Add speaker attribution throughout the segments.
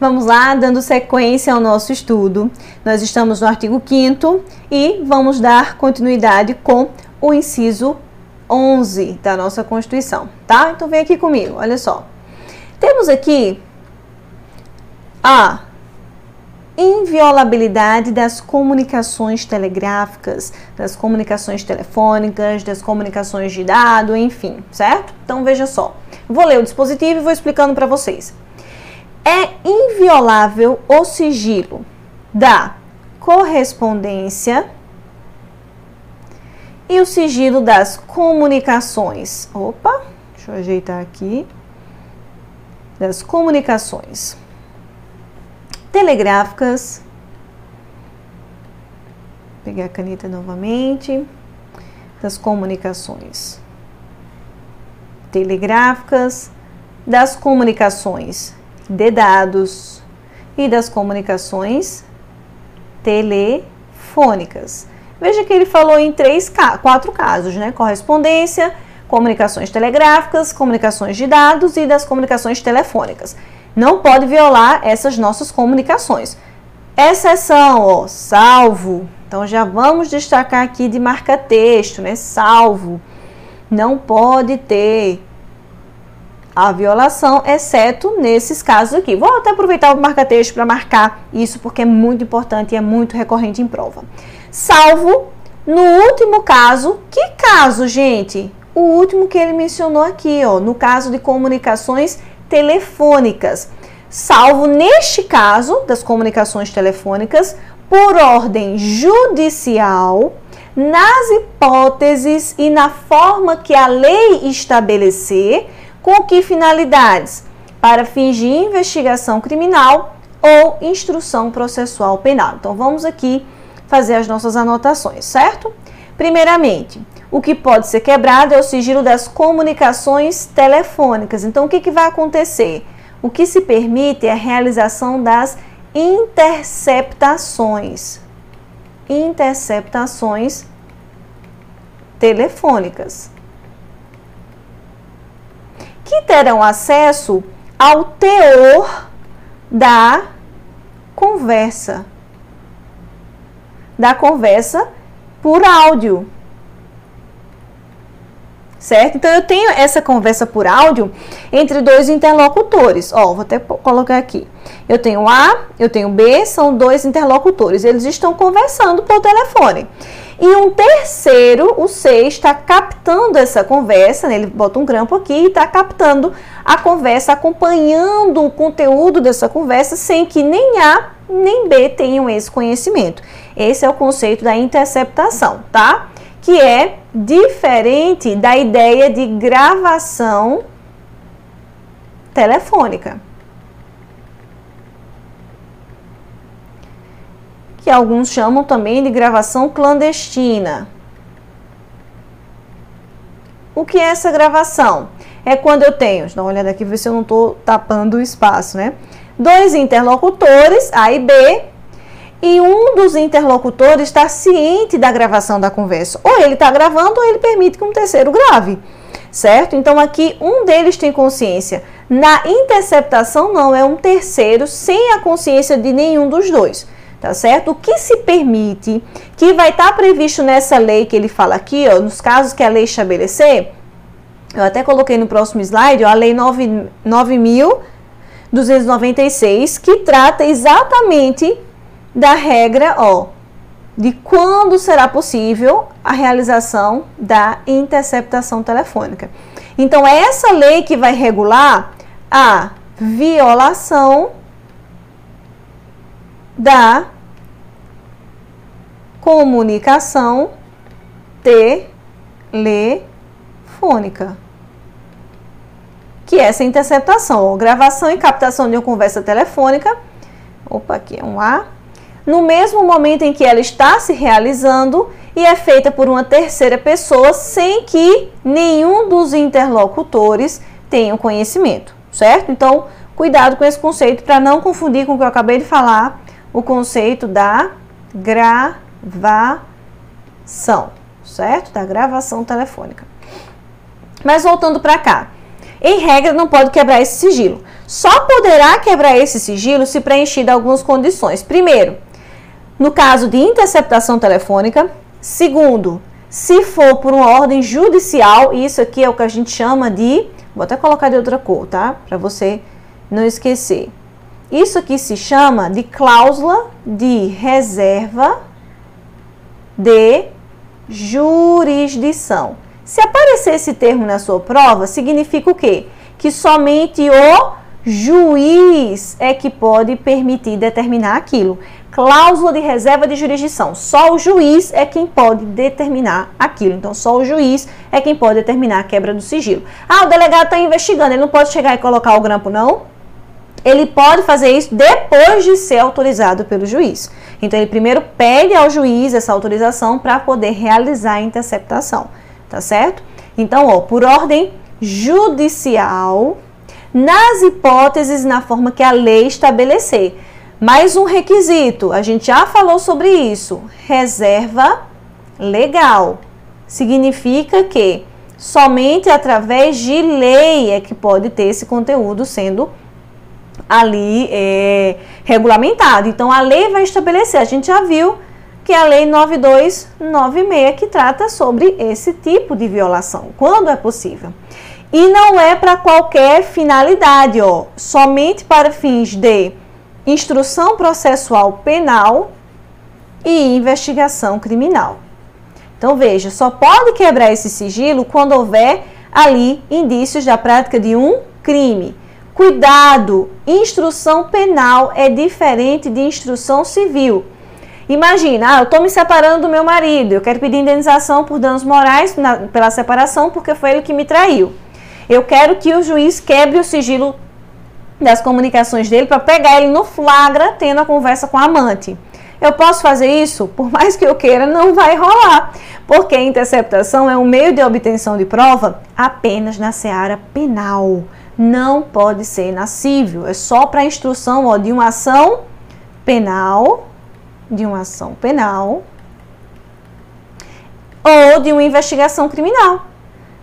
Speaker 1: Vamos lá, dando sequência ao nosso estudo. Nós estamos no artigo 5 e vamos dar continuidade com o inciso 11 da nossa Constituição, tá? Então vem aqui comigo, olha só. Temos aqui a inviolabilidade das comunicações telegráficas, das comunicações telefônicas, das comunicações de dado, enfim, certo? Então veja só. Vou ler o dispositivo e vou explicando para vocês. É inviolável o sigilo da correspondência e o sigilo das comunicações. Opa, deixa eu ajeitar aqui. Das comunicações telegráficas. Vou pegar a caneta novamente. Das comunicações telegráficas, das comunicações de dados e das comunicações telefônicas. Veja que ele falou em três, quatro casos, né? Correspondência, comunicações telegráficas, comunicações de dados e das comunicações telefônicas. Não pode violar essas nossas comunicações. Exceção, ó, salvo. Então já vamos destacar aqui de marca texto, né? Salvo. Não pode ter a violação, exceto nesses casos aqui. Vou até aproveitar o marca-texto para marcar isso, porque é muito importante e é muito recorrente em prova. Salvo no último caso, que caso, gente? O último que ele mencionou aqui, ó, no caso de comunicações telefônicas. Salvo neste caso das comunicações telefônicas por ordem judicial, nas hipóteses e na forma que a lei estabelecer com que finalidades? Para fins de investigação criminal ou instrução processual penal. Então vamos aqui fazer as nossas anotações, certo? Primeiramente, o que pode ser quebrado é o sigilo das comunicações telefônicas. Então o que, que vai acontecer? O que se permite é a realização das interceptações. Interceptações telefônicas que terão acesso ao teor da conversa. Da conversa por áudio. Certo? Então eu tenho essa conversa por áudio entre dois interlocutores. Ó, vou até colocar aqui. Eu tenho A, eu tenho B, são dois interlocutores. Eles estão conversando por telefone. E um terceiro, o C, está captando essa conversa, né? ele bota um grampo aqui e está captando a conversa, acompanhando o conteúdo dessa conversa, sem que nem A nem B tenham esse conhecimento. Esse é o conceito da interceptação, tá? Que é diferente da ideia de gravação telefônica. Que alguns chamam também de gravação clandestina. O que é essa gravação? É quando eu tenho, dar uma olhada aqui, ver se eu não estou tapando o espaço, né? Dois interlocutores, A e B, e um dos interlocutores está ciente da gravação da conversa. Ou ele está gravando, ou ele permite que um terceiro grave, certo? Então aqui um deles tem consciência. Na interceptação, não, é um terceiro sem a consciência de nenhum dos dois tá certo? O que se permite, que vai estar tá previsto nessa lei que ele fala aqui, ó, nos casos que a lei estabelecer, eu até coloquei no próximo slide, ó, a lei 9.296, que trata exatamente da regra, ó, de quando será possível a realização da interceptação telefônica. Então, é essa lei que vai regular a violação da comunicação telefônica. Que é essa interceptação, gravação e captação de uma conversa telefônica. Opa, aqui é um A. No mesmo momento em que ela está se realizando e é feita por uma terceira pessoa sem que nenhum dos interlocutores tenha conhecimento, certo? Então, cuidado com esse conceito para não confundir com o que eu acabei de falar, o conceito da gravação certo? Da gravação telefônica. Mas voltando para cá. em regra, não pode quebrar esse sigilo. Só poderá quebrar esse sigilo se preenchido algumas condições. Primeiro, no caso de interceptação telefônica. Segundo, se for por uma ordem judicial, isso aqui é o que a gente chama de. Vou até colocar de outra cor, tá? Para você não esquecer. Isso aqui se chama de cláusula de reserva de jurisdição. Se aparecer esse termo na sua prova, significa o quê? Que somente o juiz é que pode permitir determinar aquilo. Cláusula de reserva de jurisdição. Só o juiz é quem pode determinar aquilo. Então, só o juiz é quem pode determinar a quebra do sigilo. Ah, o delegado está investigando, ele não pode chegar e colocar o grampo, não? Ele pode fazer isso depois de ser autorizado pelo juiz. Então, ele primeiro pede ao juiz essa autorização para poder realizar a interceptação tá certo? Então, ó, por ordem judicial, nas hipóteses na forma que a lei estabelecer. Mais um requisito, a gente já falou sobre isso. Reserva legal. Significa que somente através de lei é que pode ter esse conteúdo sendo ali é, regulamentado. Então a lei vai estabelecer, a gente já viu que é a Lei 9296, que trata sobre esse tipo de violação, quando é possível. E não é para qualquer finalidade, ó, somente para fins de instrução processual penal e investigação criminal. Então veja, só pode quebrar esse sigilo quando houver ali indícios da prática de um crime. Cuidado, instrução penal é diferente de instrução civil. Imagina, ah, eu estou me separando do meu marido, eu quero pedir indenização por danos morais na, pela separação porque foi ele que me traiu. Eu quero que o juiz quebre o sigilo das comunicações dele para pegar ele no flagra tendo a conversa com a amante. Eu posso fazer isso? Por mais que eu queira, não vai rolar, porque a interceptação é um meio de obtenção de prova apenas na seara penal. Não pode ser na civil, é só para instrução ó, de uma ação penal de uma ação penal ou de uma investigação criminal.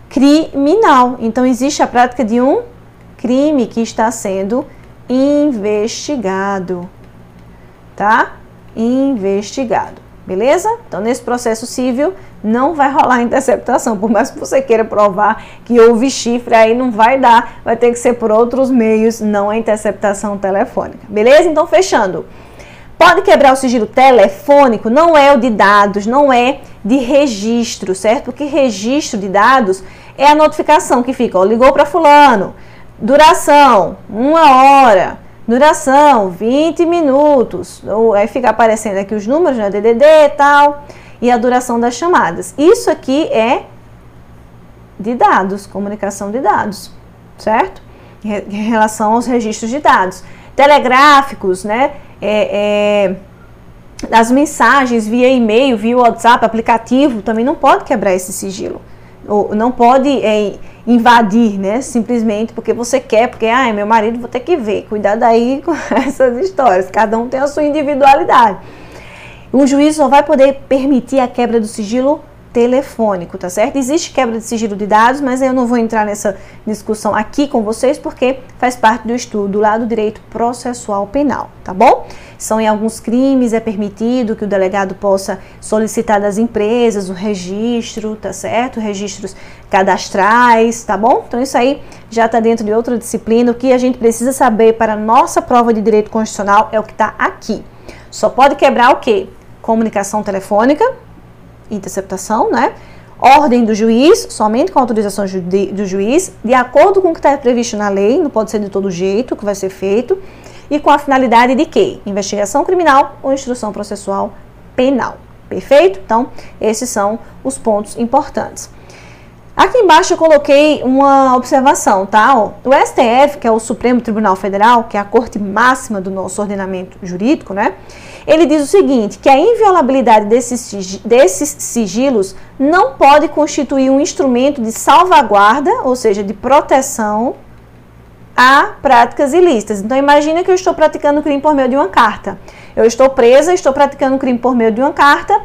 Speaker 1: Criminal. Então, existe a prática de um crime que está sendo investigado. Tá? Investigado. Beleza? Então, nesse processo civil, não vai rolar interceptação. Por mais que você queira provar que houve chifre, aí não vai dar. Vai ter que ser por outros meios, não a interceptação telefônica. Beleza? Então, fechando. Pode quebrar o sigilo telefônico, não é o de dados, não é de registro, certo? Porque registro de dados é a notificação que fica, ó, ligou para fulano, duração, uma hora, duração, 20 minutos, ou aí fica aparecendo aqui os números, né, DDD e tal, e a duração das chamadas. Isso aqui é de dados, comunicação de dados, certo? Em relação aos registros de dados. Telegráficos, né? é, é, as mensagens via e-mail, via WhatsApp, aplicativo, também não pode quebrar esse sigilo. Ou não pode é, invadir, né? Simplesmente porque você quer, porque, ah, meu marido, vou ter que ver. Cuidado aí com essas histórias. Cada um tem a sua individualidade. O juiz só vai poder permitir a quebra do sigilo telefônico, tá certo? Existe quebra de sigilo de dados, mas eu não vou entrar nessa discussão aqui com vocês porque faz parte do estudo do direito processual penal, tá bom? São em alguns crimes é permitido que o delegado possa solicitar das empresas o registro, tá certo? Registros cadastrais, tá bom? Então isso aí já está dentro de outra disciplina. O que a gente precisa saber para a nossa prova de direito constitucional é o que está aqui. Só pode quebrar o quê? Comunicação telefônica, interceptação, né? Ordem do juiz, somente com autorização do juiz, de acordo com o que está previsto na lei, não pode ser de todo jeito que vai ser feito, e com a finalidade de quê? Investigação criminal ou instrução processual penal. Perfeito? Então, esses são os pontos importantes. Aqui embaixo eu coloquei uma observação, tá? O STF, que é o Supremo Tribunal Federal, que é a corte máxima do nosso ordenamento jurídico, né? Ele diz o seguinte, que a inviolabilidade desses, desses sigilos não pode constituir um instrumento de salvaguarda, ou seja, de proteção a práticas ilícitas. Então imagine que eu estou praticando crime por meio de uma carta. Eu estou presa, estou praticando crime por meio de uma carta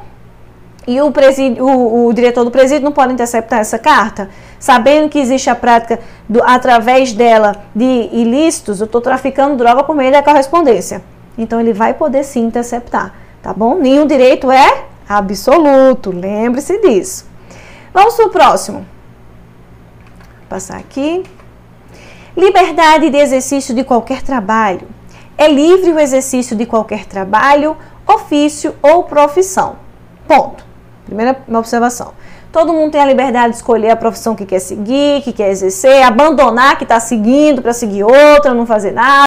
Speaker 1: e o, presídio, o, o, diretor do presídio não pode interceptar essa carta, sabendo que existe a prática do, através dela de ilícitos, eu estou traficando droga por meio da correspondência. Então ele vai poder sim interceptar, tá bom? Nenhum direito é absoluto, lembre-se disso. Vamos para o próximo. Vou passar aqui. Liberdade de exercício de qualquer trabalho. É livre o exercício de qualquer trabalho, ofício ou profissão. Ponto. Primeira observação. Todo mundo tem a liberdade de escolher a profissão que quer seguir, que quer exercer, abandonar que está seguindo para seguir outra, não fazer nada.